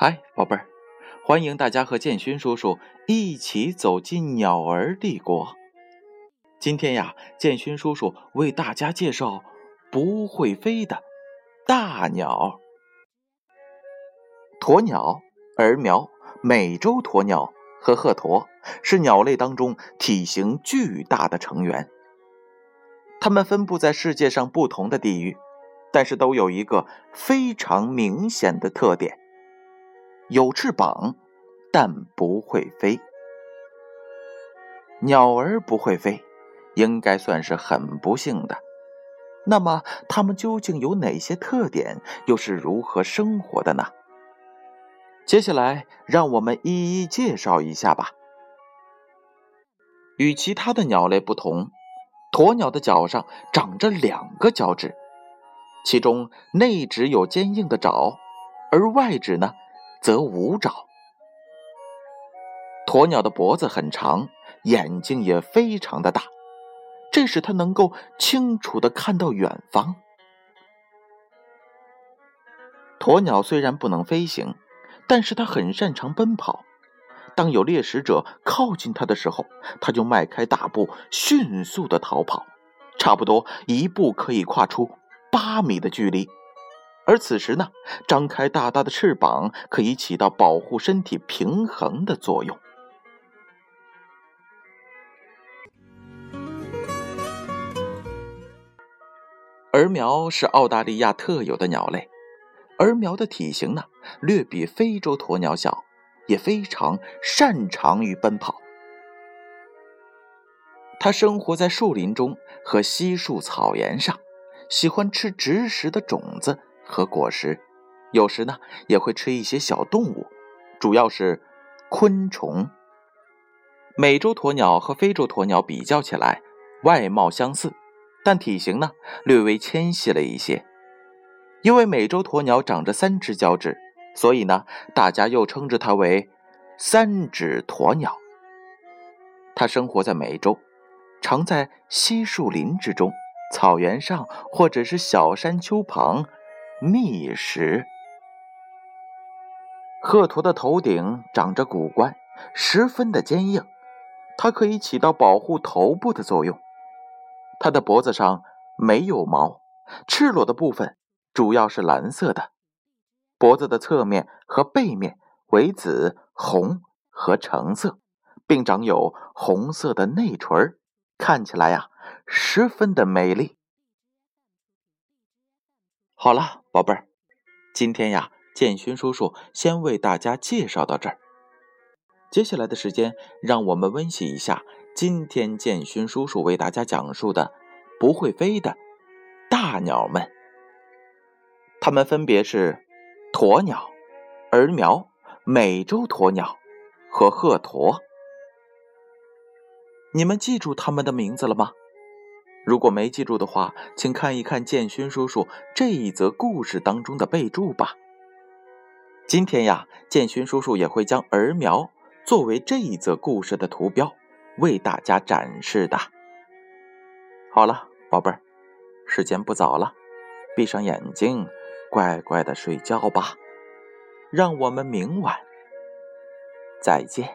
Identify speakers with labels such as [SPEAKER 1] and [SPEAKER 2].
[SPEAKER 1] 嗨，宝贝儿，欢迎大家和建勋叔叔一起走进鸟儿帝国。今天呀，建勋叔叔为大家介绍不会飞的大鸟——鸵鸟、儿苗、美洲鸵鸟和鹤鸵，是鸟类当中体型巨大的成员。它们分布在世界上不同的地域，但是都有一个非常明显的特点。有翅膀，但不会飞。鸟儿不会飞，应该算是很不幸的。那么，它们究竟有哪些特点，又是如何生活的呢？接下来，让我们一一介绍一下吧。与其他的鸟类不同，鸵鸟的脚上长着两个脚趾，其中内趾有坚硬的爪，而外趾呢？则无爪。鸵鸟的脖子很长，眼睛也非常的大，这使它能够清楚的看到远方。鸵鸟虽然不能飞行，但是它很擅长奔跑。当有猎食者靠近它的时候，它就迈开大步，迅速的逃跑，差不多一步可以跨出八米的距离。而此时呢，张开大大的翅膀可以起到保护身体平衡的作用。儿苗是澳大利亚特有的鸟类，儿苗的体型呢略比非洲鸵鸟小，也非常擅长于奔跑。它生活在树林中和稀树草原上，喜欢吃植食的种子。和果实，有时呢也会吃一些小动物，主要是昆虫。美洲鸵鸟和非洲鸵鸟比较起来，外貌相似，但体型呢略微纤细了一些。因为美洲鸵鸟长着三只脚趾，所以呢大家又称之它为三指鸵鸟。它生活在美洲，常在稀树林之中、草原上或者是小山丘旁。觅食。鹤鸵的头顶长着骨冠，十分的坚硬，它可以起到保护头部的作用。它的脖子上没有毛，赤裸的部分主要是蓝色的。脖子的侧面和背面为紫、红和橙色，并长有红色的内唇，看起来呀十分的美丽。好了，宝贝儿，今天呀，建勋叔叔先为大家介绍到这儿。接下来的时间，让我们温习一下今天建勋叔叔为大家讲述的不会飞的大鸟们。它们分别是鸵鸟、儿苗、美洲鸵鸟和鹤鸵。你们记住它们的名字了吗？如果没记住的话，请看一看建勋叔叔这一则故事当中的备注吧。今天呀，建勋叔叔也会将儿苗作为这一则故事的图标，为大家展示的。好了，宝贝儿，时间不早了，闭上眼睛，乖乖的睡觉吧。让我们明晚再见。